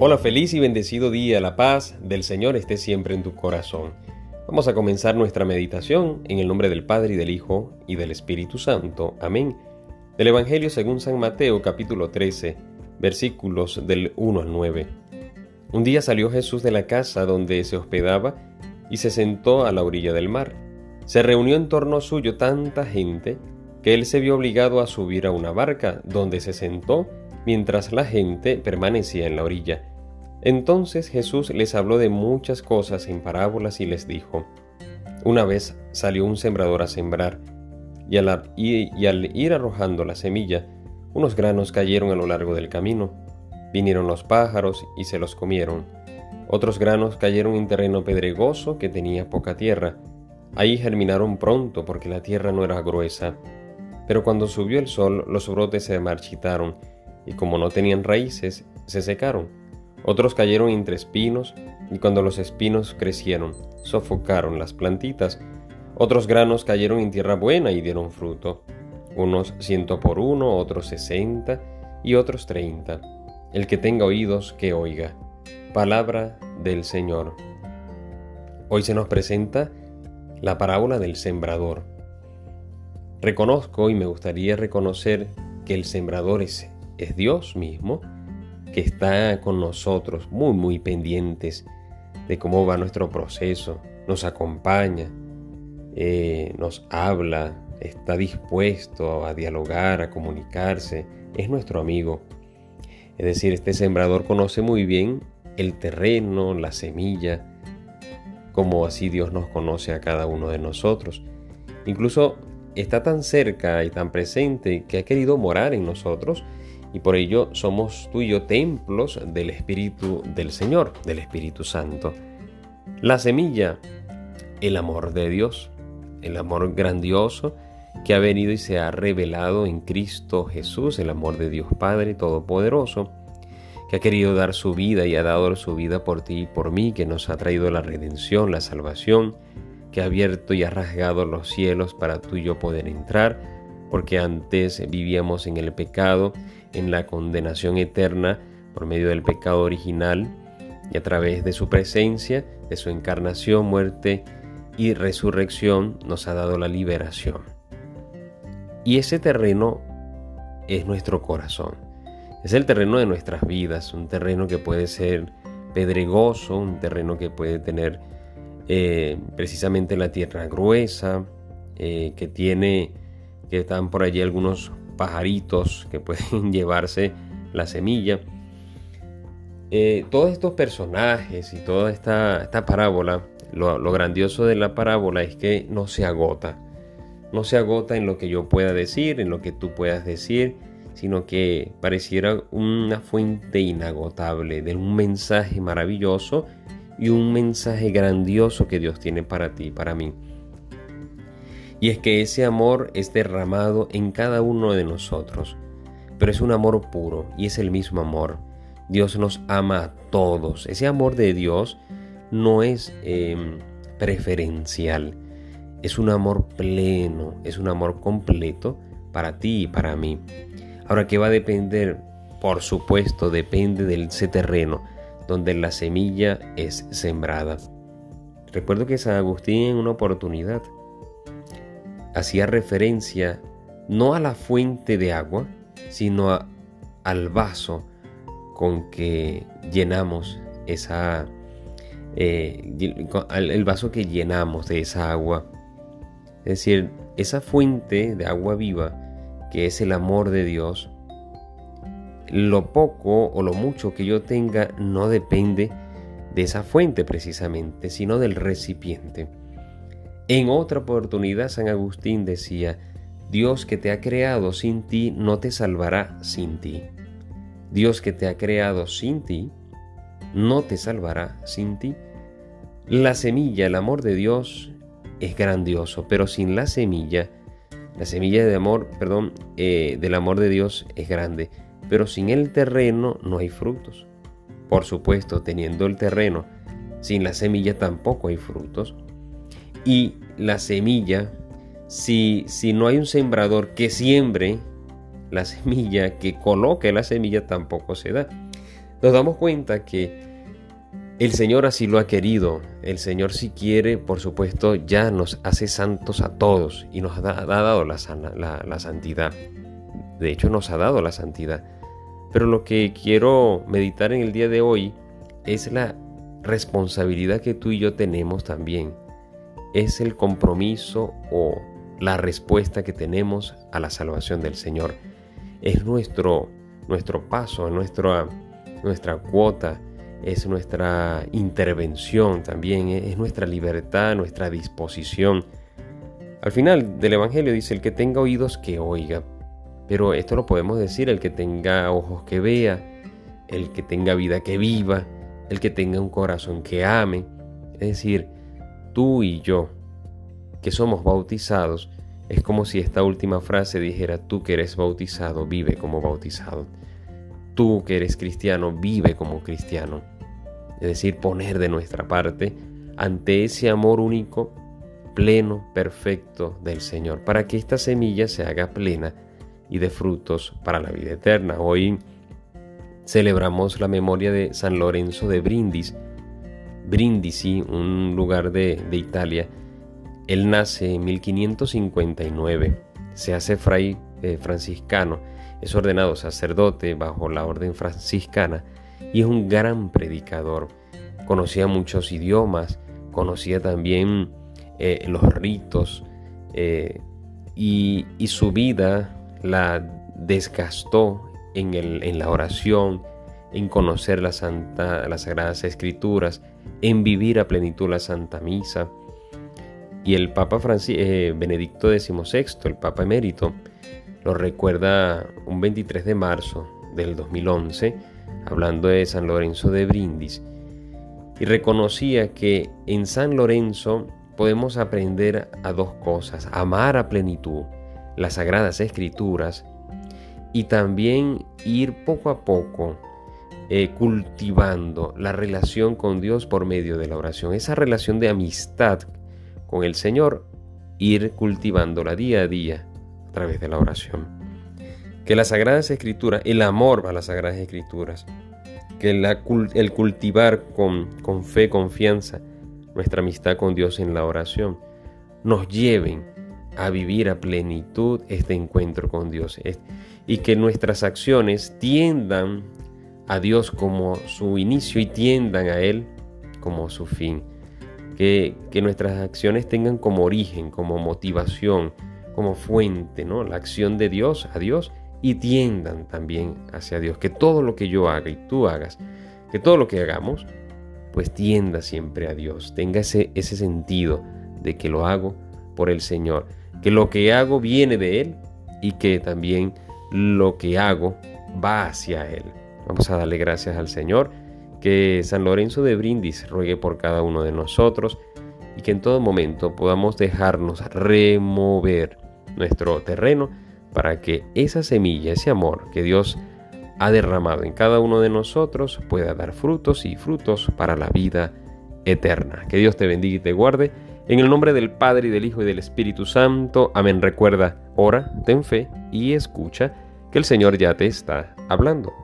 Hola, feliz y bendecido día, la paz del Señor esté siempre en tu corazón. Vamos a comenzar nuestra meditación en el nombre del Padre y del Hijo y del Espíritu Santo. Amén. Del Evangelio según San Mateo capítulo 13, versículos del 1 al 9. Un día salió Jesús de la casa donde se hospedaba y se sentó a la orilla del mar. Se reunió en torno suyo tanta gente que él se vio obligado a subir a una barca donde se sentó mientras la gente permanecía en la orilla. Entonces Jesús les habló de muchas cosas en parábolas y les dijo, Una vez salió un sembrador a sembrar, y al, ir arrojando la semilla, unos granos cayeron a lo largo del camino. Vinieron los pájaros y se los comieron. Otros granos cayeron en terreno pedregoso que tenía poca tierra. Ahí germinaron pronto porque la tierra no era gruesa. Pero cuando subió el sol, los brotes se marchitaron y como no tenían raíces, se secaron. Otros cayeron entre espinos, y cuando los espinos crecieron, sofocaron las plantitas. Otros granos cayeron en tierra buena y dieron fruto, unos ciento por uno, otros sesenta y otros treinta. El que tenga oídos, que oiga. Palabra del Señor. Hoy se nos presenta la parábola del sembrador. Reconozco y me gustaría reconocer que el sembrador es es Dios mismo que está con nosotros, muy, muy pendientes de cómo va nuestro proceso, nos acompaña, eh, nos habla, está dispuesto a dialogar, a comunicarse, es nuestro amigo. Es decir, este sembrador conoce muy bien el terreno, la semilla, como así Dios nos conoce a cada uno de nosotros. Incluso está tan cerca y tan presente que ha querido morar en nosotros y por ello somos tú templos del Espíritu del Señor, del Espíritu Santo. La semilla, el amor de Dios, el amor grandioso que ha venido y se ha revelado en Cristo Jesús, el amor de Dios Padre Todopoderoso, que ha querido dar su vida y ha dado su vida por ti y por mí, que nos ha traído la redención, la salvación, que ha abierto y ha rasgado los cielos para tú y yo poder entrar, porque antes vivíamos en el pecado en la condenación eterna por medio del pecado original y a través de su presencia, de su encarnación, muerte y resurrección nos ha dado la liberación. Y ese terreno es nuestro corazón. Es el terreno de nuestras vidas, un terreno que puede ser pedregoso, un terreno que puede tener eh, precisamente la tierra gruesa, eh, que tiene, que están por allí algunos pajaritos que pueden llevarse la semilla. Eh, todos estos personajes y toda esta, esta parábola, lo, lo, grandioso de la parábola es que no se agota. No se agota en lo que yo pueda decir, en lo que tú puedas decir, sino que pareciera una fuente inagotable de un mensaje maravilloso y un mensaje grandioso que Dios tiene para ti, para mí. Y es que ese amor es derramado en cada uno de nosotros, pero es un amor puro y es el mismo amor. Dios nos ama a todos. Ese amor de Dios no es em, preferencial, es un amor pleno, es un amor completo para ti y para mí. Ahora, ¿qué va a depender? Por supuesto, depende de ese terreno donde la semilla es sembrada. Recuerdo que San Agustín en una oportunidad hacía referencia no a la fuente de agua, sino al vaso con que llenamos esa, eh, el vaso que llenamos de esa agua. Es decir, esa fuente de agua viva, que es el amor de Dios, lo poco o lo mucho que yo tenga no depende de esa fuente precisamente, sino del recipiente. En otra oportunidad San Agustín decía, Dios que te ha creado sin ti no te salvará sin ti. Dios que te ha creado sin ti no te salvará sin ti. La semilla, el amor de Dios es grandioso, pero sin la semilla, la semilla de amor, perdón, eh, del amor de Dios es grande, pero sin el terreno no hay frutos. Por supuesto, teniendo el terreno, sin la semilla tampoco hay frutos. Y la semilla, si, si no hay un sembrador que siembre la semilla, que coloque la semilla, tampoco se da. nos damos cuenta que el Señor así lo ha querido. El Señor si quiere, por supuesto, ya nos hace santos a todos y nos ha, dado la, la santidad. De hecho, nos ha dado la santidad. Pero lo que quiero meditar en el día de hoy es la responsabilidad que tú y yo tenemos también. Es el compromiso o la respuesta que tenemos a la salvación del Señor. Es nuestro, nuestro paso, nuestra, nuestra cuota, es nuestra intervención también, es nuestra libertad, nuestra disposición. Al final del Evangelio dice, el que tenga oídos que oiga. Pero esto lo podemos decir, el que tenga ojos que vea, el que tenga vida que viva, el que tenga un corazón que ame. Es decir, tú y yo, que somos bautizados, es como si esta última frase dijera, tú que eres bautizado, vive como bautizado. Tú que eres cristiano, vive como cristiano. Es decir, poner de nuestra parte ante ese amor único, pleno, perfecto del Señor, para que esta semilla se haga plena y de frutos para la vida eterna. Hoy celebramos la memoria de San Lorenzo de Brindis, Brindisi, un lugar de, Italia. Él nace en 1559, se hace fray eh, franciscano, es ordenado sacerdote bajo la orden franciscana y es un gran predicador. Conocía muchos idiomas, conocía también eh, los ritos eh, y, y su vida la desgastó en, la oración, en conocer Santa, las Sagradas Escrituras, en vivir a plenitud la Santa Misa. Y el Papa eh, Benedicto XVI, el Papa emérito, lo recuerda un 23 de marzo del 2011, hablando de San Lorenzo de Brindis, y reconocía que en San Lorenzo podemos aprender a dos cosas, amar a plenitud las Sagradas Escrituras y también ir poco a poco eh, cultivando la relación con Dios por medio de la oración, esa relación de amistad con el Señor, ir cultivándola día a día a través de la oración. Que las Sagradas Escrituras, el amor a las Sagradas Escrituras, que el cultivar con, con fe, confianza, nuestra amistad con Dios en la oración, nos lleven a vivir a plenitud este encuentro con Dios y que nuestras acciones tiendan a Dios como su inicio y tiendan a Él como su fin. Que, que nuestras acciones tengan como origen, como motivación, como fuente, ¿no? La acción de Dios a Dios y tiendan también hacia Dios. Que todo lo que yo haga y tú hagas, que todo lo que hagamos, pues tienda siempre a Dios. Tenga ese, ese sentido de que lo hago por el Señor que lo que hago viene de Él y que también lo que hago va hacia Él. Vamos a darle gracias al Señor, que San Lorenzo de Brindis ruegue por cada uno de nosotros y que en todo momento podamos dejarnos remover nuestro terreno para que esa semilla, ese amor que Dios ha derramado en cada uno de nosotros pueda dar frutos y frutos para la vida eterna. Que Dios te bendiga y te guarde en el nombre del Padre y del Hijo y del Espíritu Santo. Amén. Recuerda, ora, ten fe y escucha que el Señor ya te está hablando.